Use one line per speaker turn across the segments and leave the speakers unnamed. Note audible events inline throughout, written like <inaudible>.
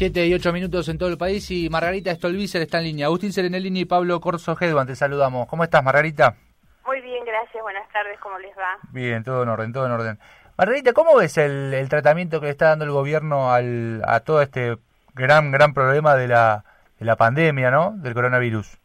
7 y 8 minutos en todo el país y Margarita Stolbizer está en línea. Agustín Serenellini y Pablo Corso Hedwan, te saludamos. ¿Cómo estás, Margarita?
Muy bien, gracias. Buenas tardes, ¿cómo les va?
Bien, todo en orden, todo en orden. Margarita, ¿cómo ves el, tratamiento que le está dando el gobierno al, a todo este gran, gran problema de la, de la pandemia, ¿no? Del coronavirus.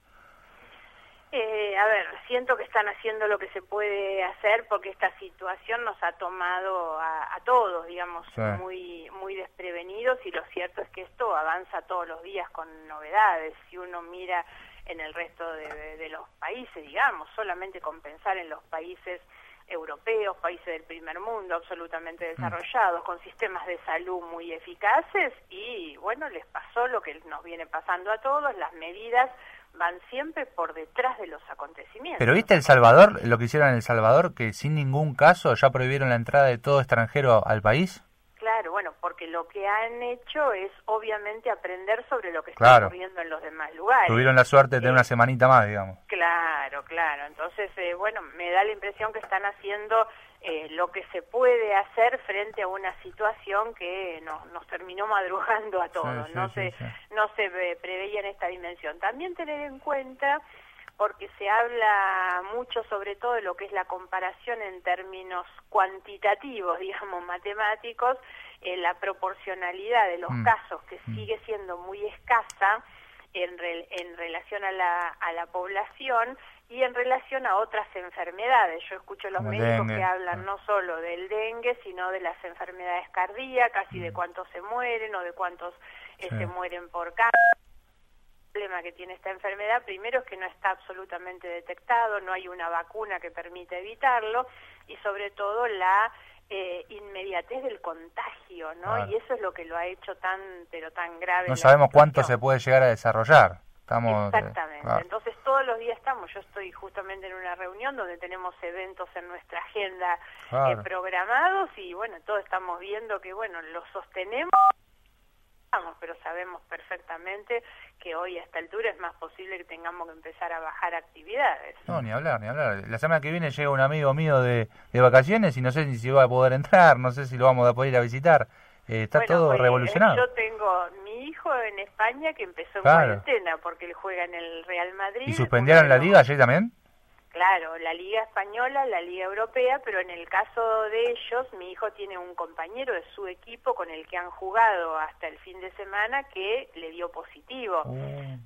Siento que están haciendo lo que se puede hacer porque esta situación nos ha tomado a, todos, digamos, muy muy desprevenidos y lo cierto es que esto avanza todos los días con novedades. Si uno mira en el resto de, de los países, digamos, solamente con pensar en los países europeos, países del primer mundo absolutamente mm. desarrollados, con sistemas de salud muy eficaces y bueno, les pasó lo que nos viene pasando a todos, las medidas van siempre por detrás de los acontecimientos.
Pero viste El Salvador, lo que hicieron en El Salvador, que sin ningún caso ya prohibieron la entrada de todo extranjero al país.
Claro, bueno, porque lo que han hecho es obviamente aprender sobre lo que está ocurriendo en los demás lugares.
Tuvieron la suerte de tener una semanita más, digamos.
Claro, claro. Entonces, eh, bueno, me da la impresión que están haciendo eh, lo que se puede hacer frente a una situación que nos, nos terminó <laughs> madrugando a todos. no, se, no se preveía en esta dimensión. También tener en cuenta porque se habla mucho sobre todo de lo que es la comparación en términos cuantitativos, <laughs> digamos, matemáticos, eh, la proporcionalidad de los mm. casos que mm. sigue siendo muy escasa en, en relación a la, a la población y en relación a otras enfermedades. Yo escucho a los médicos que hablan no solo del dengue, sino de las enfermedades cardíacas y de mm. cuántos se mueren o de cuántos eh, se mueren por cáncer problema que tiene esta enfermedad, primero es que no está absolutamente detectado, no hay una vacuna que permita evitarlo y sobre todo la eh, inmediatez del contagio, ¿no? Y eso es lo que lo ha hecho tan, pero tan grave.
No sabemos cuánto se puede llegar a desarrollar. Estamos,
eh, Exactamente. Entonces todos los días estamos. Yo estoy justamente en una reunión donde tenemos eventos en nuestra agenda eh, programados y bueno, todos estamos viendo que bueno, lo sostenemos pero sabemos perfectamente que hoy a esta altura es más posible que tengamos que empezar a bajar actividades.
No, ni hablar, ni hablar. La semana que viene llega un amigo mío de, de vacaciones y no sé ni si va a poder entrar, no sé si lo vamos a poder ir a visitar. Eh, está todo eh, revolucionado.
Yo tengo mi hijo en España que empezó en cuarentena porque él juega en el Real Madrid.
¿Y suspendieron la liga ayer también?
Claro, la Liga Española, la Liga Europea, pero en el caso de ellos, mi hijo tiene un compañero de su equipo con el que han jugado hasta el fin de semana que le dio positivo. Oh.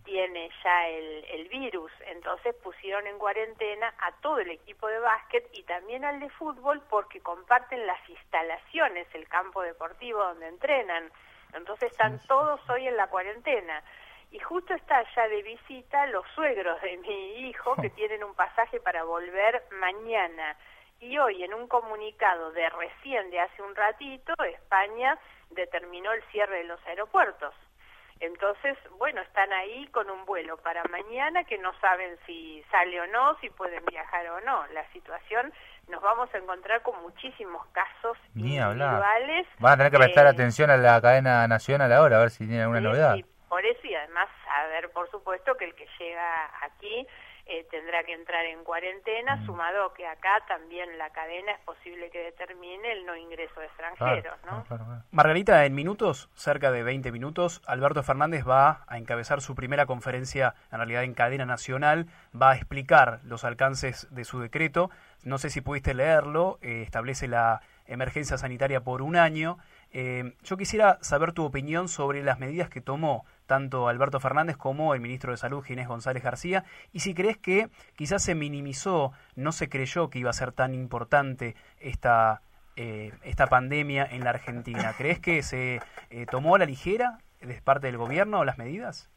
Tiene ya el, el virus, entonces pusieron en cuarentena a todo el equipo de básquet y también al de fútbol porque comparten las instalaciones, el campo deportivo donde entrenan. Entonces están todos hoy en la cuarentena y justo está allá de visita los suegros de mi hijo que <laughs> tienen un pasaje para volver mañana. Y hoy en un comunicado de recién, de hace un ratito, España determinó el cierre de los aeropuertos. Entonces, bueno, están ahí con un vuelo para mañana que no saben si sale o no, si pueden viajar o no. La situación, nos vamos a encontrar con muchísimos casos individuales.
Van a tener que prestar atención a la cadena nacional ahora, a ver si tiene alguna novedad.
Por eso por supuesto, que el que llega aquí eh, tendrá que entrar en cuarentena, mm. sumado que acá también la cadena es posible que determine el no ingreso de extranjeros. ¿no?
Margarita, en minutos, cerca de 20 minutos, Alberto Fernández va a encabezar su primera conferencia, en realidad en cadena nacional, va a explicar los alcances de su decreto. No sé si pudiste leerlo, eh, establece la emergencia sanitaria por un año. Eh, yo quisiera saber tu opinión sobre las medidas que tomó tanto Alberto Fernández como el ministro de Salud, Ginés González García, y si crees que quizás se minimizó, no se creyó que iba a ser tan importante esta, eh, esta pandemia en la Argentina. ¿Crees que se eh, tomó a la ligera de parte del gobierno las medidas?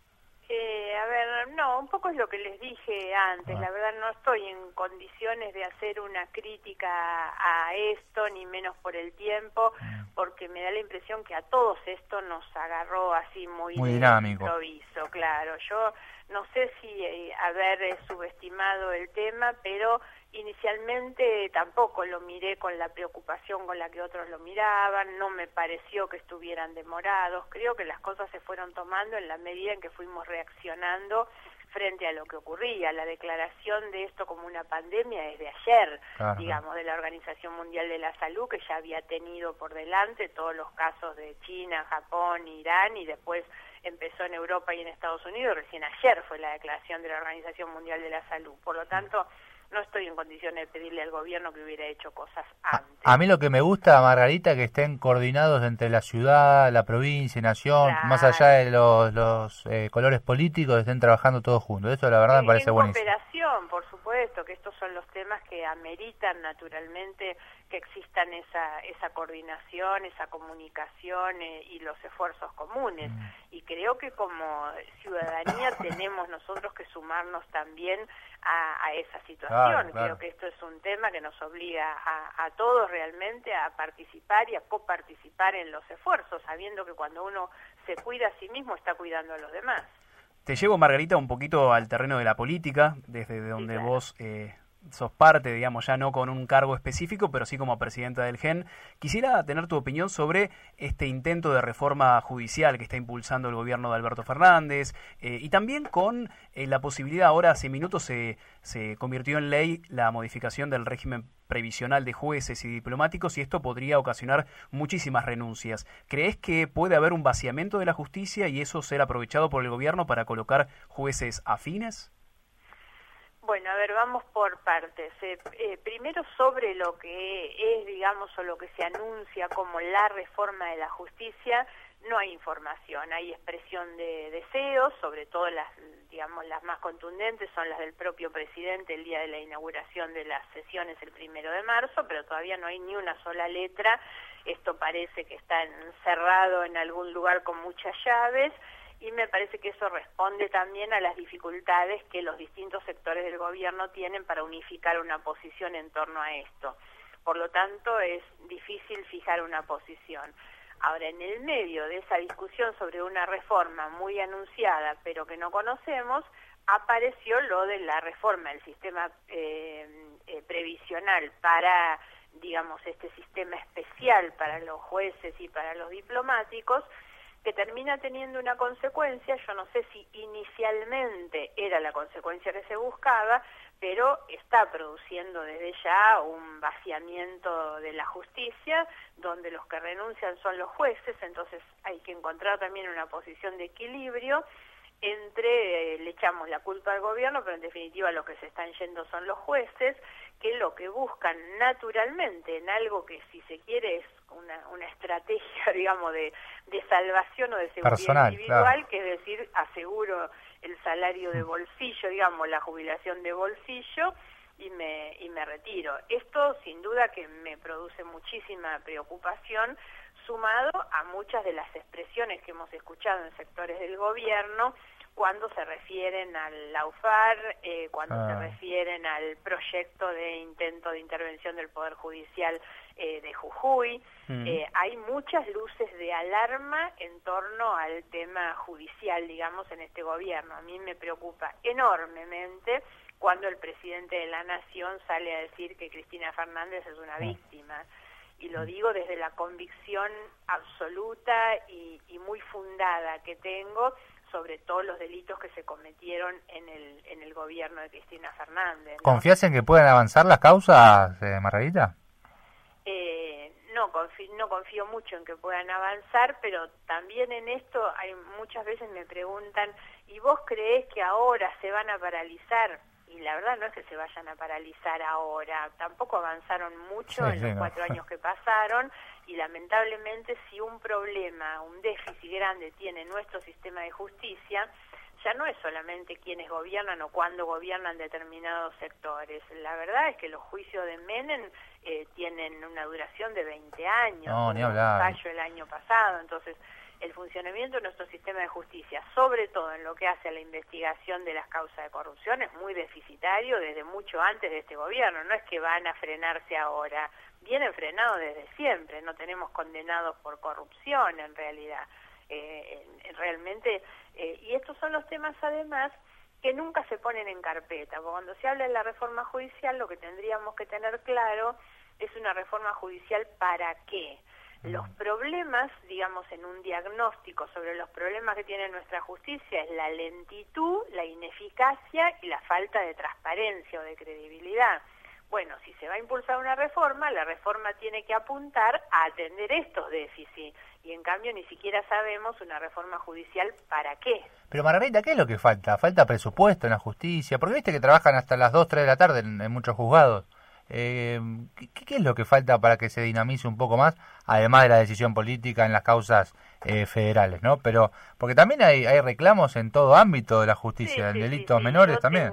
a ver, no, un poco es lo que les dije antes. La verdad no estoy en condiciones de hacer una crítica a esto, ni menos por el tiempo, mm. Porque me da la impresión que a todos esto nos agarró así muy,
muy dinámico.
Improviso, claro. Yo no sé si eh, haber subestimado el tema, pero Inicialmente tampoco lo miré con la preocupación con la que otros lo miraban, no me pareció que estuvieran demorados, creo que las cosas se fueron tomando en la medida en que fuimos reaccionando frente a lo que ocurría. La declaración de esto como una pandemia es de ayer, digamos, de la Organización Mundial de la Salud, que ya había tenido por delante todos los casos de China, Japón, Irán y después empezó en Europa y en Estados Unidos. Recién ayer fue la declaración de la Organización Mundial de la Salud. Por lo tanto, no estoy en condiciones de pedirle al gobierno que hubiera hecho cosas antes.
A, mí lo que me gusta, Margarita, que estén coordinados entre la ciudad, la provincia, nación, más allá de los, los eh, colores políticos, estén trabajando todos juntos. Eso la verdad me parece buenísimo.
cooperación, por supuesto, que estos son los temas que ameritan naturalmente que existan esa, esa coordinación, esa comunicación eh, y los esfuerzos comunes. Mm. Y creo que como ciudadanía <coughs> tenemos nosotros que sumarnos también a, esa situación. Creo que esto es un tema que nos obliga a, a todos realmente a participar y a coparticipar en los esfuerzos, sabiendo que cuando uno se cuida a sí mismo está cuidando a los demás.
Te llevo, Margarita, un poquito al terreno de la política, desde donde vos eh, sos parte, digamos, ya no con un cargo específico, pero sí como presidenta del GEN. Quisiera tener tu opinión sobre este intento de reforma judicial que está impulsando el gobierno de Alberto Fernández eh, y también con eh, la posibilidad, ahora hace minutos se, se convirtió en ley la modificación del régimen previsional de jueces y diplomáticos y esto podría ocasionar muchísimas renuncias. ¿Crees que puede haber un vaciamiento de la justicia y eso ser aprovechado por el gobierno para colocar jueces afines?
Bueno, a ver, vamos por partes. Eh, eh, primero sobre lo que es, digamos, o lo que se anuncia como la reforma de la justicia, no hay información, hay expresión de deseos, sobre todo las, digamos, las más contundentes son las del propio presidente el día de la inauguración de las sesiones el primero de marzo, pero todavía no hay ni una sola letra. Esto parece que está encerrado en algún lugar con muchas llaves y me parece que eso responde también a las dificultades que los distintos sectores del gobierno tienen para unificar una posición en torno a esto. Por lo tanto, es difícil fijar una posición. Ahora, en el medio de esa discusión sobre una reforma muy anunciada, pero que no conocemos, apareció lo de la reforma del sistema eh, eh, previsional para, digamos, este sistema especial para los jueces y para los diplomáticos, que termina teniendo una consecuencia, yo no sé si inicialmente era la consecuencia que se buscaba, pero está produciendo desde ya un vaciamiento de la justicia, donde los que renuncian son los jueces, entonces hay que encontrar también una posición de equilibrio entre, eh, le echamos la culpa al gobierno, pero en definitiva los que se están yendo son los jueces, que lo que buscan naturalmente en algo que si se quiere es una, una estrategia, <laughs> digamos, de, de salvación o de seguridad individual, que es decir, aseguro el salario de mm. bolsillo, digamos, la jubilación de bolsillo, y me, y me retiro. Esto sin duda que me produce muchísima preocupación sumado a muchas de las expresiones que hemos escuchado en sectores del gobierno cuando se refieren al laufar, eh, cuando se ah. refieren al proyecto de intento de intervención del Poder Judicial eh, de Jujuy. Mm. Eh, hay muchas luces de alarma en torno al tema judicial, digamos, en este gobierno. A mí me preocupa enormemente cuando el presidente de la Nación sale a decir que Cristina Fernández es una ah. víctima y lo digo desde la convicción absoluta y, muy fundada que tengo sobre todos los delitos que se cometieron en el, en el gobierno de Cristina Fernández.
¿Confías en que puedan avanzar las causas, eh, Margarita?
Eh, no, no confío mucho en que puedan avanzar, pero también en esto hay muchas veces me preguntan, ¿y vos crees que ahora se van a paralizar? Y la verdad no es que se vayan a paralizar ahora, tampoco avanzaron mucho en los cuatro años que pasaron y lamentablemente si un problema, un déficit grande tiene nuestro sistema de justicia, ya no es solamente quienes gobiernan o cuándo gobiernan determinados sectores. La verdad es que los juicios de Menem eh, tienen una duración de 20 años,
no, ni hablar.
el año pasado, entonces el funcionamiento de nuestro sistema de justicia, sobre todo en lo que hace a la investigación de las causas de corrupción, es muy deficitario desde mucho antes de este gobierno. No es que van a frenarse ahora, vienen frenados desde siempre. No tenemos condenados por corrupción en realidad. Eh, realmente, eh, y estos son los temas además que nunca se ponen en carpeta. Porque cuando se habla de la reforma judicial, lo que tendríamos que tener claro es una reforma judicial para qué. Los problemas, digamos, en un diagnóstico sobre los problemas que tiene nuestra justicia es la lentitud, la ineficacia y la falta de transparencia o de credibilidad. Bueno, si se va a impulsar una reforma, la reforma tiene que apuntar a atender estos déficits. Y en cambio ni siquiera sabemos una reforma judicial para qué.
Pero Margarita, ¿qué es lo que falta? ¿Falta presupuesto en la justicia? Porque viste que trabajan hasta las 2, 3 de la tarde en, muchos juzgados. Eh, ¿qué, es lo que falta para que se dinamice un poco más, además de la decisión política en las causas eh, federales, ¿no? Pero porque también hay, hay reclamos en todo ámbito de la justicia, en delitos menores también.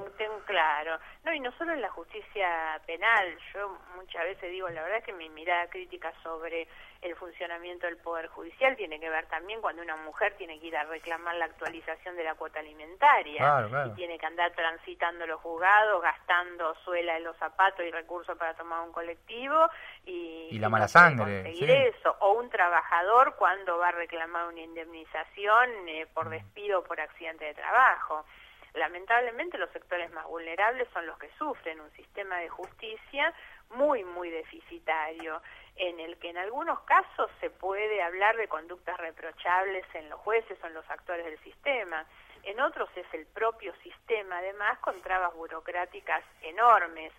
Y no solo en la justicia penal, yo muchas veces digo, la verdad es que mi mirada crítica sobre el funcionamiento del Poder Judicial tiene que ver también cuando una mujer tiene que ir a reclamar la actualización de la cuota alimentaria y tiene que andar transitando los juzgados, gastando suela en los zapatos y recursos para tomar un colectivo y,
la mala sangre.
Conseguir eso. O un trabajador cuando va a reclamar una indemnización eh, por mm. despido o por accidente de trabajo. Lamentablemente los sectores más vulnerables son los que sufren un sistema de justicia muy, muy deficitario, en el que en algunos casos se puede hablar de conductas reprochables en los jueces o en los actores del sistema. En otros es el propio sistema, además, con trabas burocráticas enormes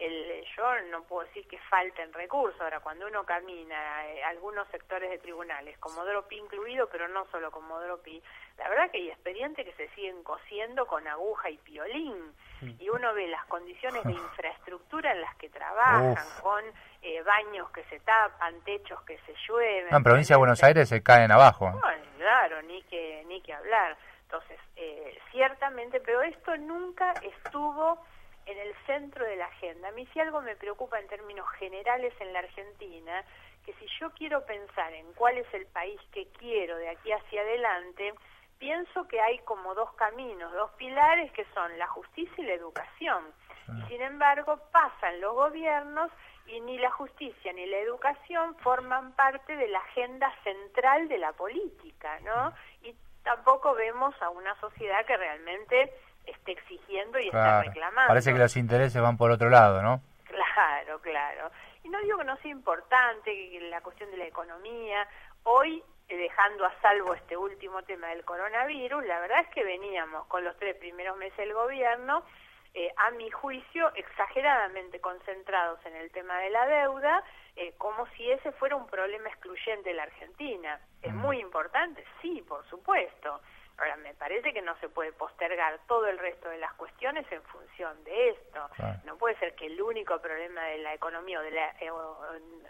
el, yo no puedo decir que falten recursos. Ahora, cuando uno camina eh, algunos sectores de tribunales, como Dropi incluido, pero no solo como Dropi, la verdad que hay expedientes que se siguen cosiendo con aguja y piolín. Y uno ve las condiciones de <laughs> infraestructura en las que trabajan, con eh, baños que se tapan, techos que se llueven.
en provincia de Buenos Aires se caen abajo.
claro, ni que, ni que hablar. Entonces, eh, ciertamente, pero esto nunca estuvo en el centro de la agenda. A mí si algo me preocupa en términos generales en la Argentina, que si yo quiero pensar en cuál es el país que quiero de aquí hacia adelante, pienso que hay como dos caminos, dos pilares que son la justicia y la educación. Y sin embargo pasan los gobiernos y ni la justicia ni la educación forman parte de la agenda central de la política, ¿no? Y tampoco vemos a una sociedad que realmente esté exigiendo y está reclamando.
Parece que los intereses van por otro lado, ¿no?
Claro, claro. Y no digo que no sea importante la cuestión de la economía. Hoy, eh, dejando a salvo este último tema del coronavirus, la verdad es que veníamos con los tres primeros meses del gobierno, eh, a mi juicio, exageradamente concentrados en el tema de la deuda, eh, como si ese fuera un problema excluyente de la Argentina. ¿Es muy importante? Sí, por supuesto Ahora, me parece que no se puede postergar todo el resto de las cuestiones en función de esto. No puede ser que el único problema de la economía o de la, eh,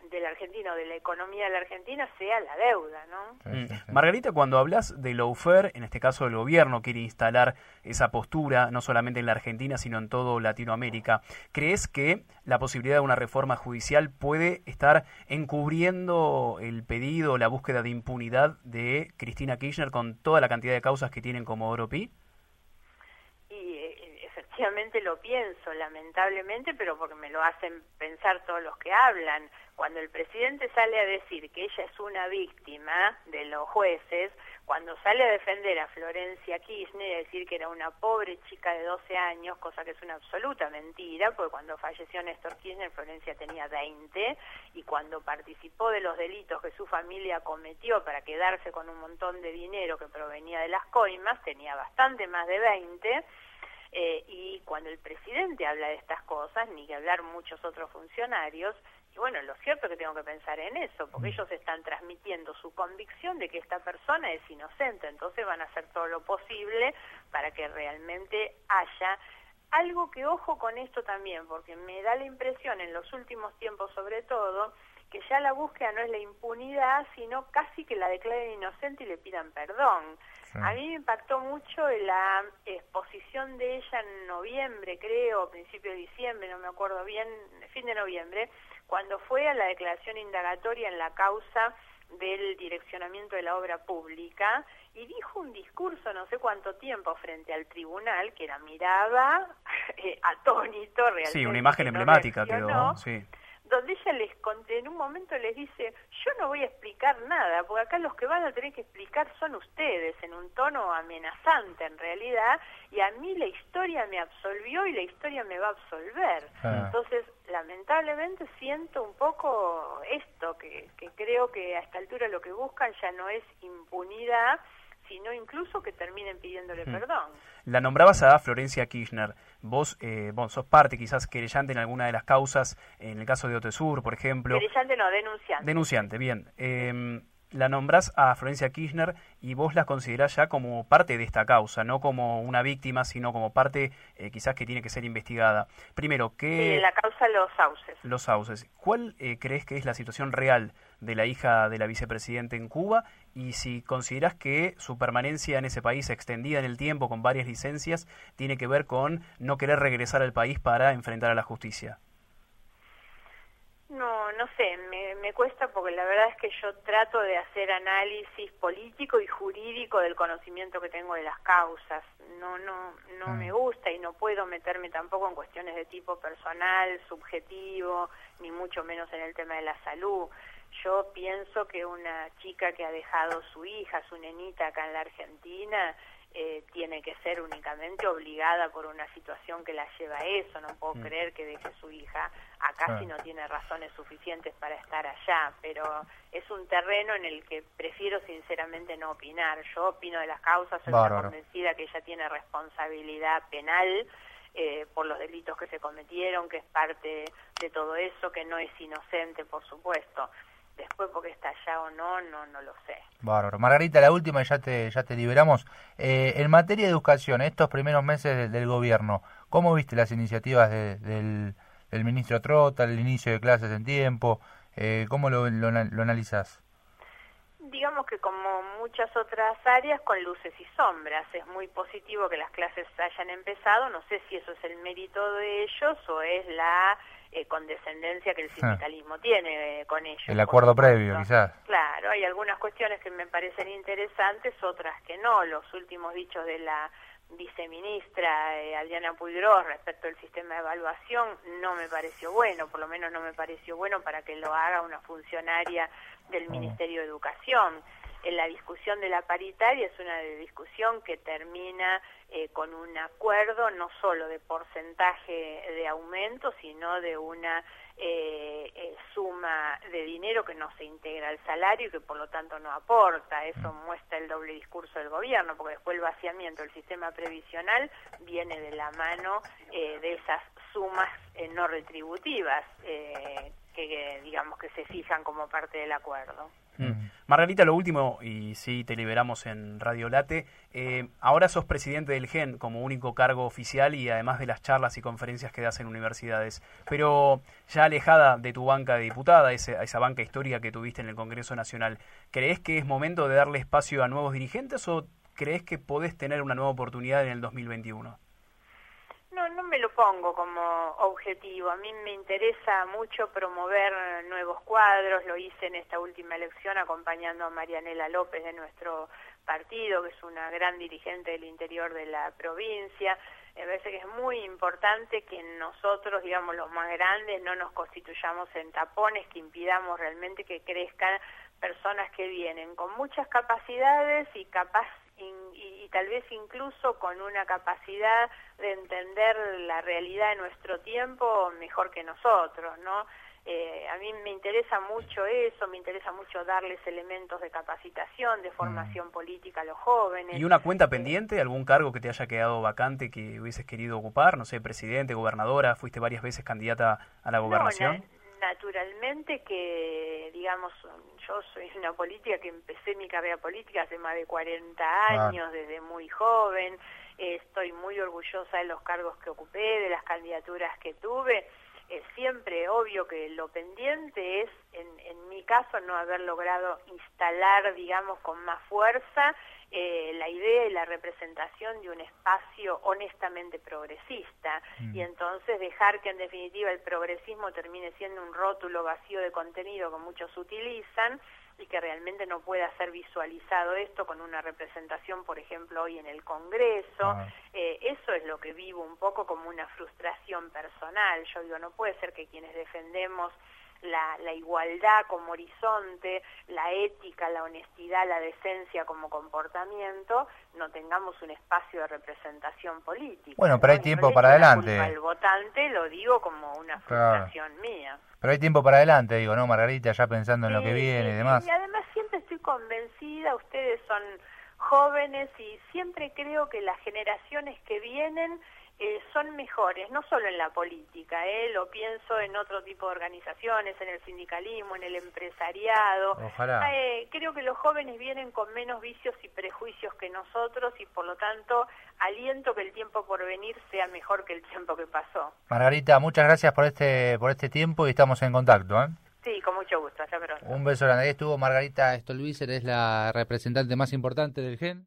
de la Argentina o de la economía de la Argentina sea la deuda, ¿no?
Mm. Margarita, cuando hablas de lawfare, en este caso el gobierno quiere instalar esa postura, no solamente en la Argentina, sino en todo Latinoamérica, ¿crees que la posibilidad de una reforma judicial puede estar encubriendo el pedido, la búsqueda de impunidad de Cristina Kirchner con toda la cantidad de causas que tienen como Oropi?
Y eh, efectivamente lo pienso, lamentablemente, pero porque me lo hacen pensar todos los que hablan. Cuando el presidente sale a decir que ella es una víctima de los jueces, cuando sale a defender a Florencia Kirchner y decir que era una pobre chica de 12 años, cosa que es una absoluta mentira, porque cuando falleció Néstor Kirchner, Florencia tenía 20, y cuando participó de los delitos que su familia cometió para quedarse con un montón de dinero que provenía de las coimas, tenía bastante más de 20, eh, y cuando el presidente habla de estas cosas, ni que hablar muchos otros funcionarios, y bueno, lo cierto es que tengo que pensar en eso, porque mm. ellos están transmitiendo su convicción de que esta persona es inocente, entonces van a hacer todo lo posible para que realmente haya algo que ojo con esto también, porque me da la impresión en los últimos tiempos sobre todo, que ya la búsqueda no es la impunidad, sino casi que la declaren inocente y le pidan perdón. A mí me impactó mucho la exposición de ella en noviembre, creo, principio de diciembre, no me acuerdo bien, fin de noviembre, cuando fue a la declaración indagatoria en la causa del direccionamiento de la obra pública y dijo un discurso no sé cuánto tiempo frente al tribunal que era miraba <laughs> eh, atónito realmente.
Sí, una imagen emblemática quedó, sí
donde ella les en un momento les dice, yo no voy a explicar nada, porque acá los que van a tener que explicar son ustedes, en un tono amenazante en realidad, y a mí la historia me absolvió y la historia me va a absolver. Ah. Entonces, lamentablemente siento un poco esto, que, que creo que a esta altura lo que buscan ya no es impunidad, sino incluso que terminen pidiéndole hmm. perdón.
La nombrabas a Florencia Kirchner. Vos, eh, vos sos parte quizás querellante en alguna de las causas, en el caso de Otesur, por ejemplo.
Querellante no, denunciante.
Denunciante, bien. Eh, la nombrás a Florencia Kirchner y vos la considerás ya como parte de esta causa, no como una víctima, sino como parte eh, quizás que tiene que ser investigada. Primero, ¿qué...
la causa Los Sauces.
Los Sauces. ¿Cuál eh, crees que es la situación real de la hija de la vicepresidenta en Cuba? Y si consideras que su permanencia en ese país extendida en el tiempo con varias licencias tiene que ver con no querer regresar al país para enfrentar a la justicia.
No, no sé, me, me, cuesta porque la verdad es que yo trato de hacer análisis político y jurídico del conocimiento que tengo de las causas. No, no, no mm. me gusta y no puedo meterme tampoco en cuestiones de tipo personal, subjetivo, ni mucho menos en el tema de la salud. Yo pienso que una chica que ha dejado su hija, su nenita acá en la Argentina, eh, tiene que ser únicamente obligada por una situación que la lleva a eso. No puedo mm. creer que deje su hija acá si no tiene razones suficientes para estar allá, pero es un terreno en el que prefiero sinceramente no opinar. Yo opino de las causas, soy convencida que ella tiene responsabilidad penal. Eh, por los delitos que se cometieron, que es parte de todo eso, que no es inocente, por supuesto. Después porque está allá o no, no, no lo sé.
Bárbaro. Margarita, la última y ya te, ya te liberamos. Eh, en materia de educación, estos primeros meses del, gobierno, ¿cómo viste las iniciativas del, del, ministro Trota, el inicio de clases en tiempo? Eh, ¿Cómo lo, lo, lo analizás?
Digamos que como muchas otras áreas, con luces y sombras. Es muy positivo que las clases hayan empezado, no sé si eso es el mérito de ellos o es la eh, condescendencia que el ah. sindicalismo tiene eh, con ellos.
El acuerdo previo, quizás.
Claro, hay algunas cuestiones que me parecen interesantes, otras que no. Los últimos dichos de la viceministra eh, Adriana Puigros respecto al sistema de evaluación no me pareció bueno, por lo menos no me pareció bueno para que lo haga una funcionaria del mm. Ministerio de Educación. En la discusión de la paritaria es una discusión que termina eh, con un acuerdo no solo de porcentaje de aumento, sino de una eh, eh, suma de dinero que no se integra al salario y que por lo tanto no aporta. Eso muestra el doble discurso del gobierno, porque después el vaciamiento del sistema previsional viene de la mano de esas sumas no retributivas que digamos que se fijan como parte del acuerdo.
Mm. Margarita, lo último, y sí te liberamos en Radio Late, eh, ahora sos presidente del GEN como único cargo oficial y además de las charlas y conferencias que das en universidades, pero ya alejada de tu banca de diputada, esa, esa banca histórica que tuviste en el Congreso Nacional, ¿crees que es momento de darle espacio a nuevos dirigentes o crees que podés tener una nueva oportunidad en el 2021?
No, no me lo pongo como objetivo. A mí me interesa mucho promover nuevos cuadros. Lo hice en esta última elección acompañando a Marianela López de nuestro partido, que es una gran dirigente del interior de la provincia. Me parece que es muy importante que nosotros, digamos, los más grandes, no nos constituyamos en tapones, que impidamos realmente que crezcan personas que vienen con muchas capacidades y capaz y, tal vez incluso con una capacidad de entender la realidad de nuestro tiempo mejor que nosotros, ¿no? Eh, a mí me interesa mucho eso, me interesa mucho darles elementos de capacitación, de formación mm. política a los jóvenes.
¿Y una cuenta pendiente, algún cargo que te haya quedado vacante que hubieses querido ocupar? No sé, presidente, gobernadora, fuiste varias veces candidata a la gobernación
naturalmente que, digamos, yo soy <laughs> una política que empecé mi carrera política hace más de 40 ah. años, desde muy joven, estoy muy orgullosa de los cargos que ocupé, de las candidaturas que tuve. Es siempre obvio que lo pendiente es, en, en mi caso, no haber logrado instalar, digamos, con más fuerza eh, la idea y la representación de un espacio honestamente progresista mm. y entonces dejar que en definitiva el progresismo termine siendo un rótulo vacío de contenido que muchos utilizan y que realmente no pueda ser visualizado esto con una representación, por ejemplo, hoy en el Congreso. Ah. Eh, eso es lo que vivo un poco como una frustración personal. Yo digo, no puede ser que quienes defendemos la, la igualdad como horizonte, la ética, la honestidad, la decencia como comportamiento, no tengamos un espacio de representación política.
Bueno, pero hay tiempo para adelante.
El votante lo digo como una frustración mía.
Pero hay tiempo para adelante, digo, ¿no, Margarita? Ya pensando en lo que viene y demás.
Y además siempre estoy convencida, ustedes son jóvenes y siempre creo que las generaciones que vienen eh, son mejores, no solo en la política, eh, lo pienso en otro tipo de organizaciones, en el sindicalismo, en el empresariado.
Ojalá.
Eh, creo que los jóvenes vienen con menos vicios y prejuicios que nosotros y por lo tanto aliento que el tiempo por venir sea mejor que el tiempo que pasó.
Margarita, muchas gracias por este por este tiempo y estamos en contacto. ¿eh?
Sí, con mucho gusto. Hasta pronto.
Un beso grande. Ahí estuvo Margarita Stolbizer, es la representante más importante del GEN.